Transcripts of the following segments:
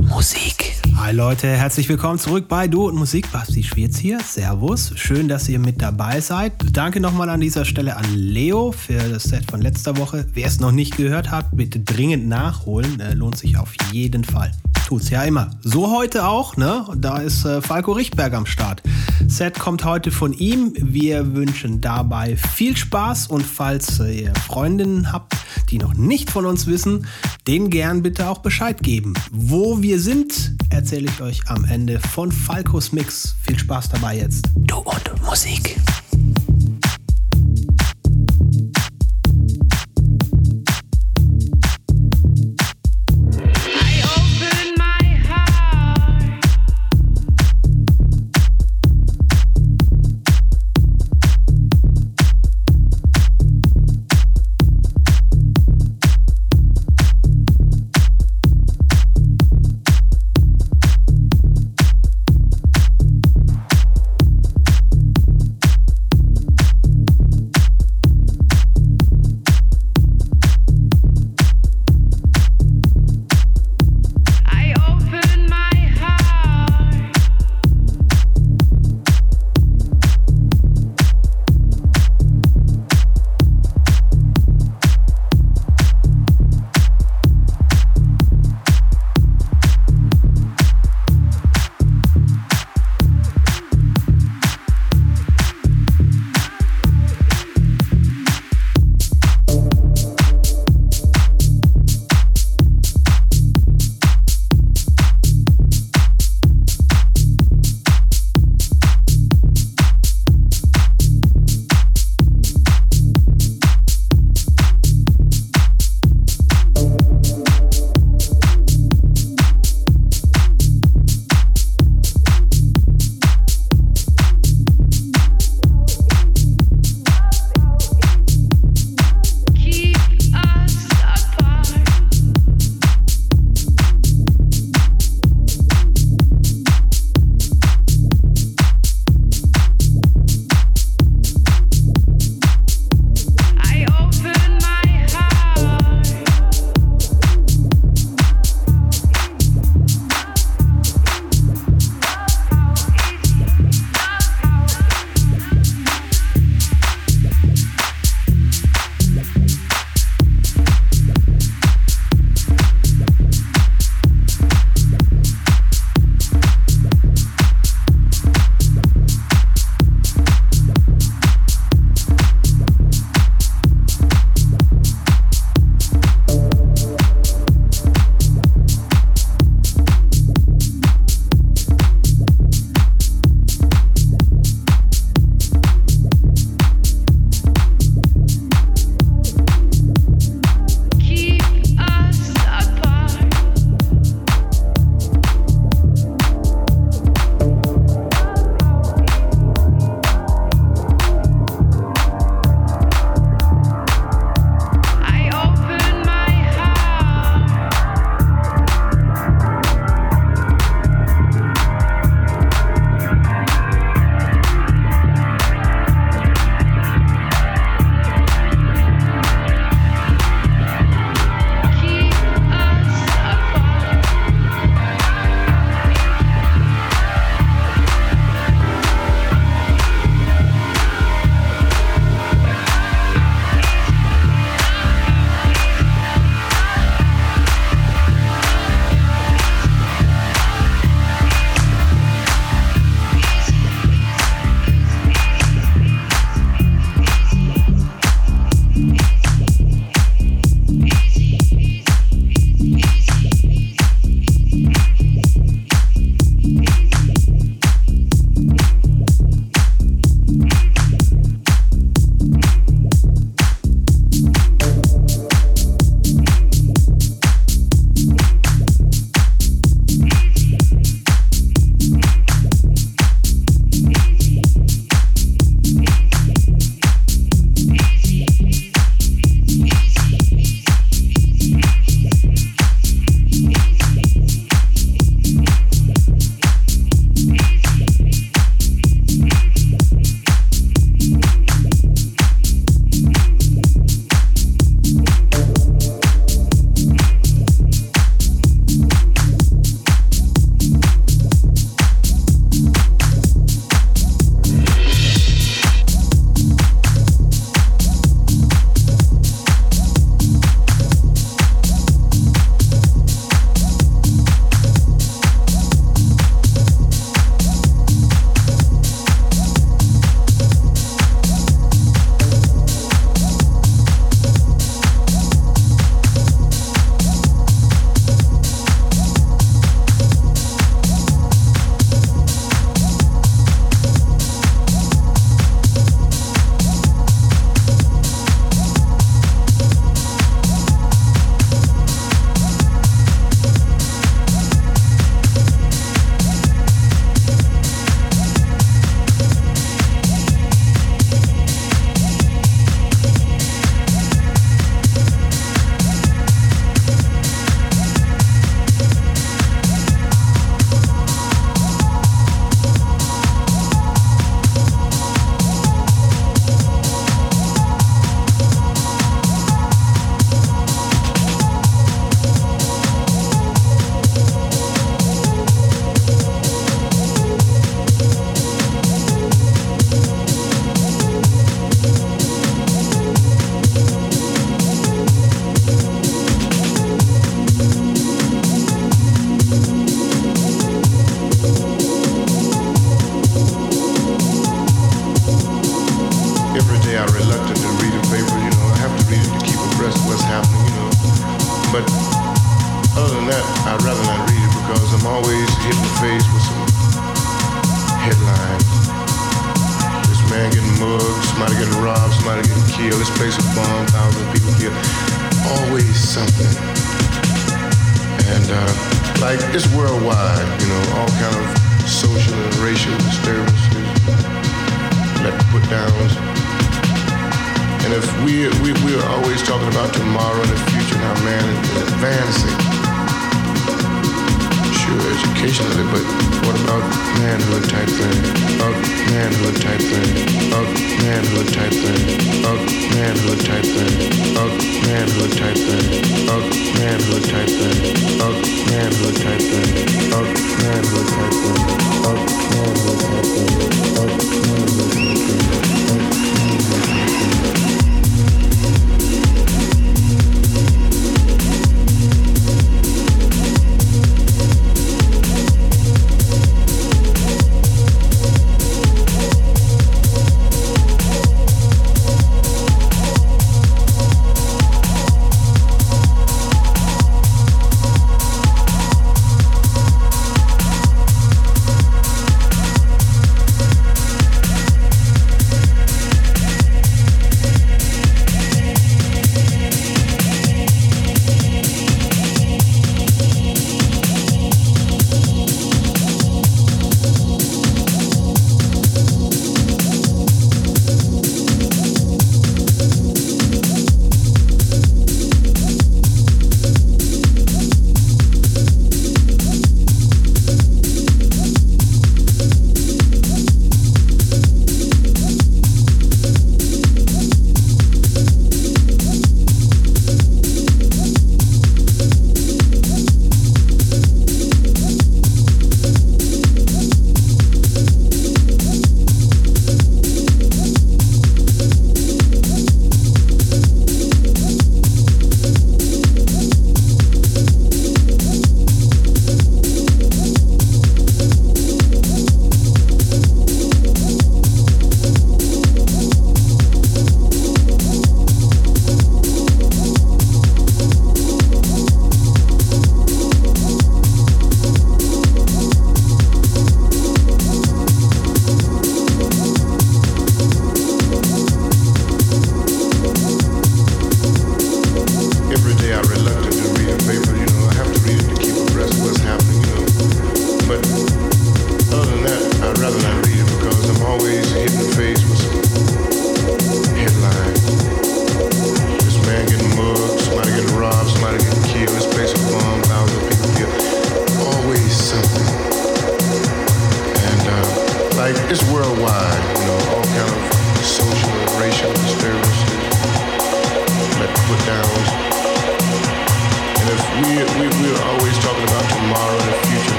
Musik. Hi Leute, herzlich willkommen zurück bei Du und Musik. Basti Schwierz hier. Servus. Schön, dass ihr mit dabei seid. Danke nochmal an dieser Stelle an Leo für das Set von letzter Woche. Wer es noch nicht gehört hat, bitte dringend nachholen. Äh, lohnt sich auf jeden Fall. Tut's ja immer. So heute auch, ne? Da ist äh, Falco Richtberg am Start. Set kommt heute von ihm. Wir wünschen dabei viel Spaß und falls ihr Freundinnen habt, die noch nicht von uns wissen, denen gern bitte auch Bescheid geben. Wo wir sind, erzähle ich euch am Ende von Falcos Mix. Viel Spaß dabei jetzt. Du und Musik.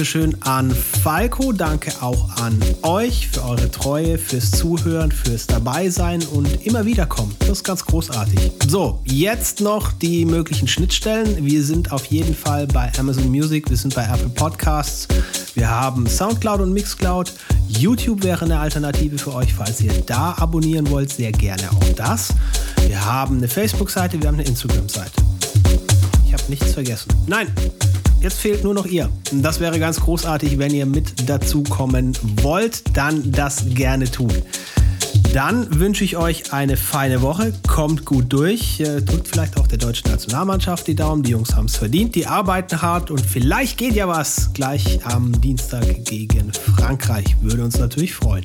Dankeschön an Falco, danke auch an euch für eure Treue, fürs Zuhören, fürs Dabeisein und immer wieder kommen. Das ist ganz großartig. So, jetzt noch die möglichen Schnittstellen. Wir sind auf jeden Fall bei Amazon Music, wir sind bei Apple Podcasts, wir haben Soundcloud und Mixcloud. YouTube wäre eine Alternative für euch, falls ihr da abonnieren wollt, sehr gerne auch das. Wir haben eine Facebook-Seite, wir haben eine Instagram-Seite. Ich habe nichts vergessen. Nein, Jetzt fehlt nur noch ihr. Das wäre ganz großartig, wenn ihr mit dazu kommen wollt, dann das gerne tun. Dann wünsche ich euch eine feine Woche. Kommt gut durch. Äh, drückt vielleicht auch der deutschen Nationalmannschaft die Daumen. Die Jungs haben es verdient. Die arbeiten hart und vielleicht geht ja was gleich am Dienstag gegen Frankreich. Würde uns natürlich freuen.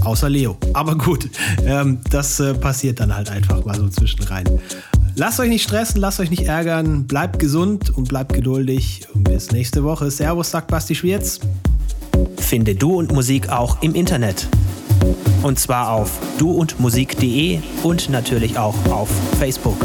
Außer Leo. Aber gut, ähm, das äh, passiert dann halt einfach mal so zwischenrein. Lasst euch nicht stressen, lasst euch nicht ärgern, bleibt gesund und bleibt geduldig. Und bis nächste Woche. Servus, sagt Basti Schwierz. Finde Du und Musik auch im Internet. Und zwar auf duundmusik.de und natürlich auch auf Facebook.